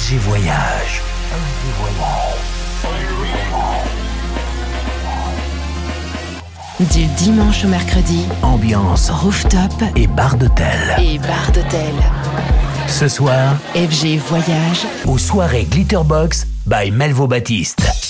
FG Voyage. Du dimanche au mercredi, Ambiance rooftop et bar d'hôtel. et bar d'hôtel. Ce soir, FG Voyage, aux soirées Glitterbox by Melvo Baptiste.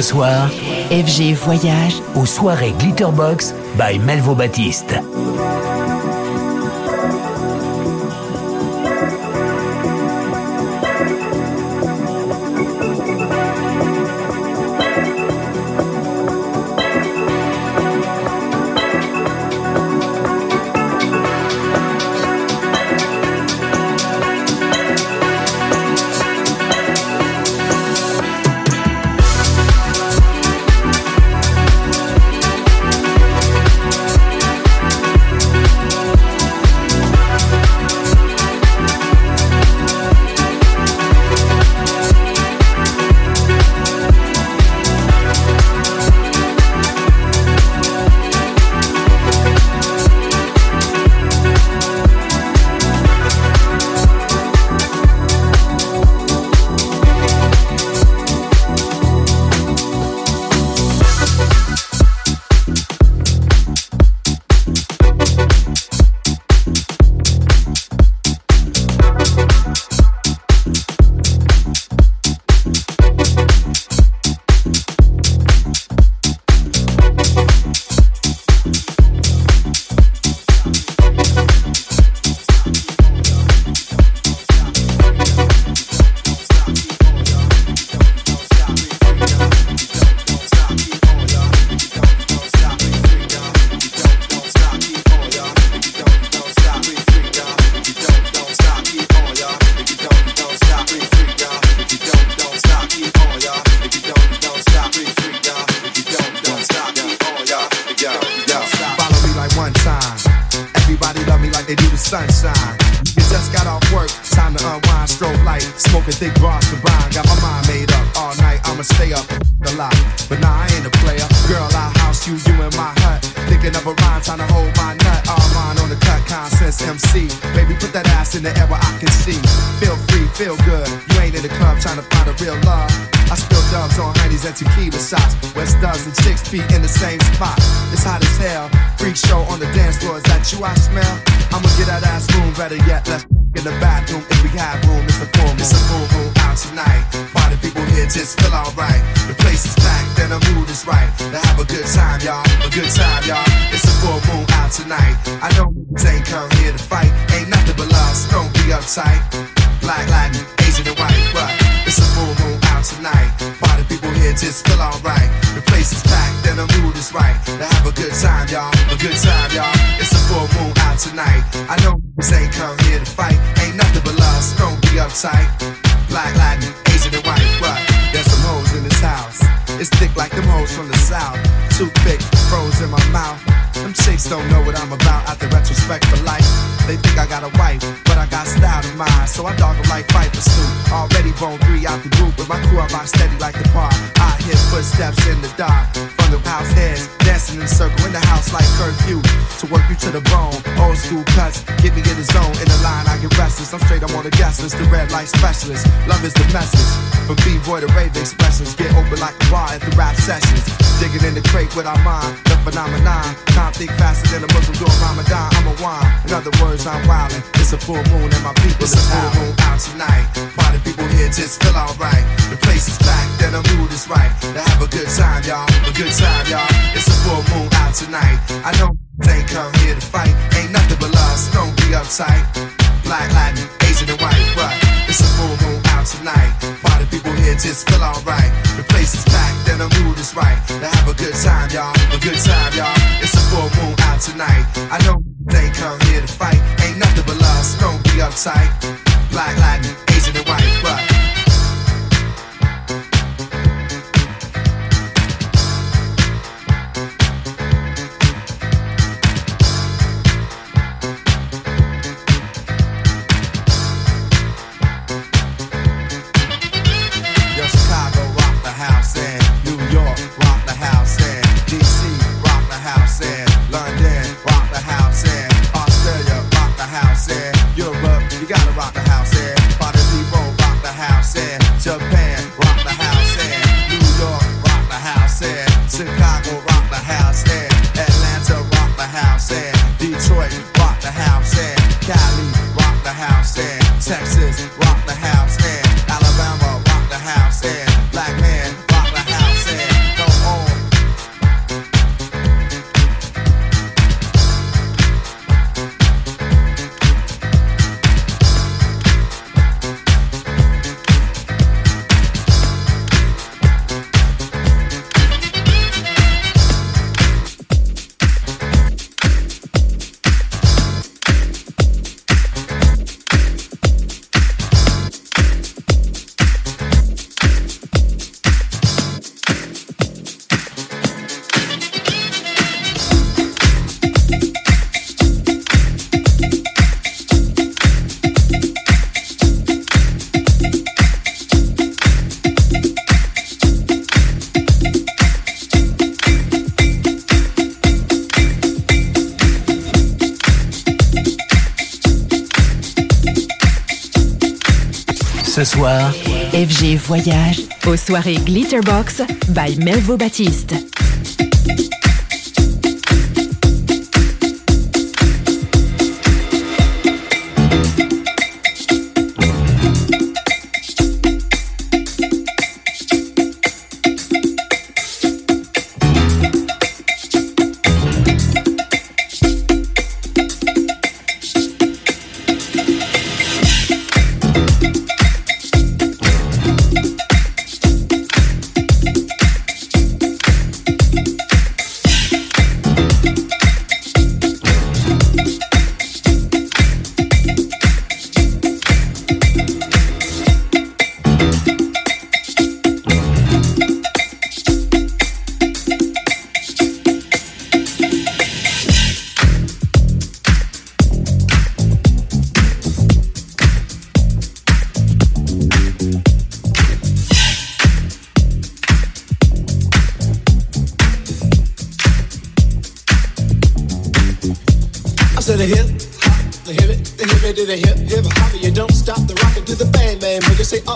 Ce soir, FG Voyage aux soirées Glitterbox by Melvo Baptiste. Light. Smoking thick bars combined, got my mind made up. All night I'ma stay up the lot. But nah, I ain't a player. Girl, I house you, you in my hut. Thinking of a rhyme, trying to hold my nut. All mine on the cut, consensus MC. Baby, put that ass in the air where I can see. Feel free, feel good. You ain't in the club trying to find a real love. I spill dubs on honeys and tequila shots. West does and chicks feet in the same spot. It's hot as hell. Freak show on the dance floor. Is that you I smell? I'ma get that ass room. Better yet, let's in the bathroom if we have room. It's a full. It's a full moon out tonight. Party people here just feel alright. The place is packed and the mood is right. To have a good time, y'all. A good time, y'all. It's a full moon out tonight. I know niggas ain't come here to fight. Ain't nothing but love, so don't be uptight. Black, Latin, Asian, and white, but it's a full moon out tonight. Party people here just feel alright. The place is packed and the mood is right. To have a good time, y'all. A good time, y'all. It's a full moon tonight. I know niggas ain't come here to fight. Ain't nothing but love, so don't be uptight. Black, Latin, Asian, and white, but there's some hoes in this house. It's thick like them hoes from the south. Too thick, froze in my mouth. Them chicks don't know what I'm about at the retrospect for life. They think I got a wife, but I got style in mind. So I dog them like for Snoop. Already bone three out the group, but my crew I rock steady like the park. I hear footsteps in the dark. From the house heads, dancing in a circle in the house like curfew. To work you to the bone, old school cuts, get me in the zone. In the line, I get restless. I'm straight, I'm on the guest list, the red light specialist. Love is the message. From B-boy to rave expressions, get open like a bar at the rap sessions. Digging in the crate with our mind, the phenomenon. Can't think faster than a Muslim doing Ramadan. I'm a wine. In other words, I'm wildin'. It's a full moon and my people it's is a full moon out tonight. Party people here just feel alright. The place is packed and the mood is right. To have a good time, y'all. A good time, y'all. It's a full moon out tonight. I know they ain't come here to fight. Ain't nothing but love, so don't be uptight. Black, Latin, Asian, and white, but it's a full moon out tonight. People here just feel alright. The place is packed and the mood is right. To have a good time, y'all. A good time, y'all. It's a full moon out tonight. I know they come here to fight. Ain't nothing but so don't be uptight. Black, Latin, FG Voyage aux soirées Glitterbox by Melvo Baptiste.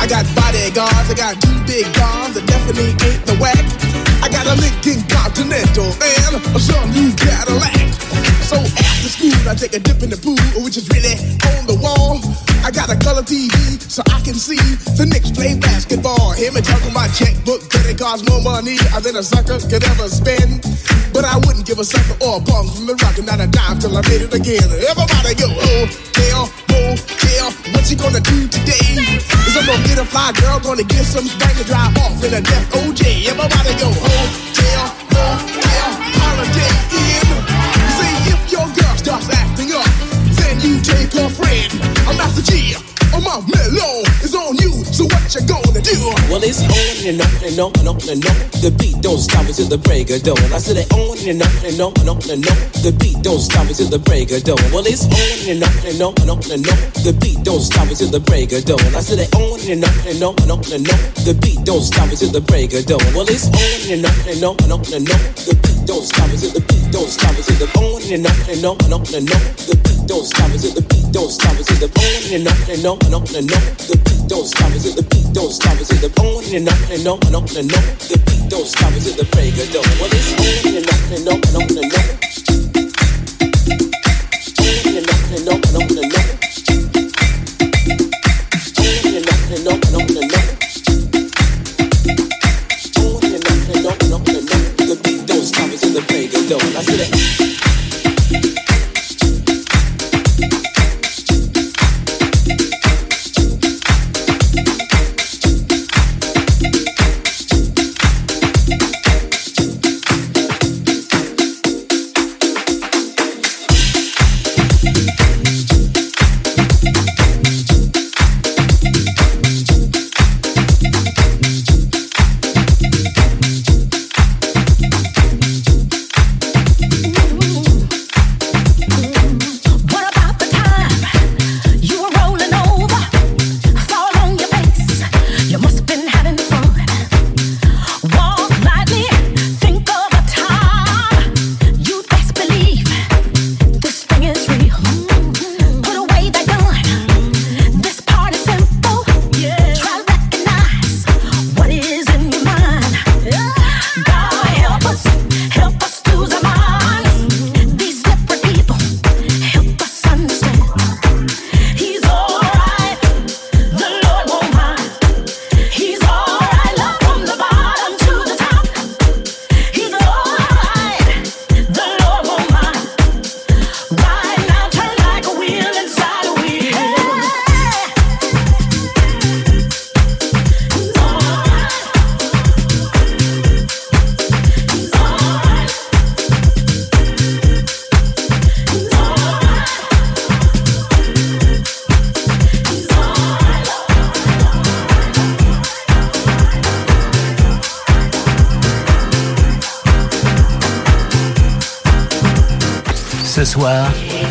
I got bodyguards, I got two big guns that definitely ain't the whack. I got a Lincoln Continental and a some new Cadillac. So after school, I take a dip in the pool, which is really on the wall. I got a color TV so can see the Knicks play basketball. Hear me talking about checkbook, credit cards, more money than a sucker could ever spend. But I wouldn't give a sucker or a bum from the rock, not a dime till I made it again. Everybody go, oh, hell, oh, what you gonna do today? Is I'm gonna get a fly girl, gonna get some spank and drive off in a death OJ. Everybody go oh, hotel, oh, hotel, Holiday Inn. See if your girl starts acting up, then you take her friend. I'm Master Gee. On my mellow you gonna do? Well, it's on and on and on and on and on. The beat don't stop until the break of dawn. I said it on and on and on and on and on. The beat don't stop until the break of dawn. Well, it's on and on and on and on and on. The beat don't stop until the break of dawn. I said it on and on and on and on and on. The beat don't stop until the break of dawn. Well, it's on and on and on and on and on. The beat don't stop until the beat don't stop until the on and on and on and on and on. The beat don't stop until the beat don't stop until the on and on and on and on and on. The beat don't stop until the beat don't stop until the on and on and on and on and on. The beat don't stop until the break of dawn. Well, it's on and on and on and on and on. On and on and on and on and. On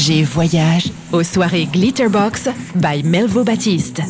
FG Voyage aux soirées Glitterbox by Melvo Baptiste.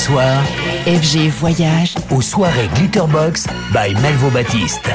Soir, FG Voyage aux soirées Glitterbox by Melvo Baptiste.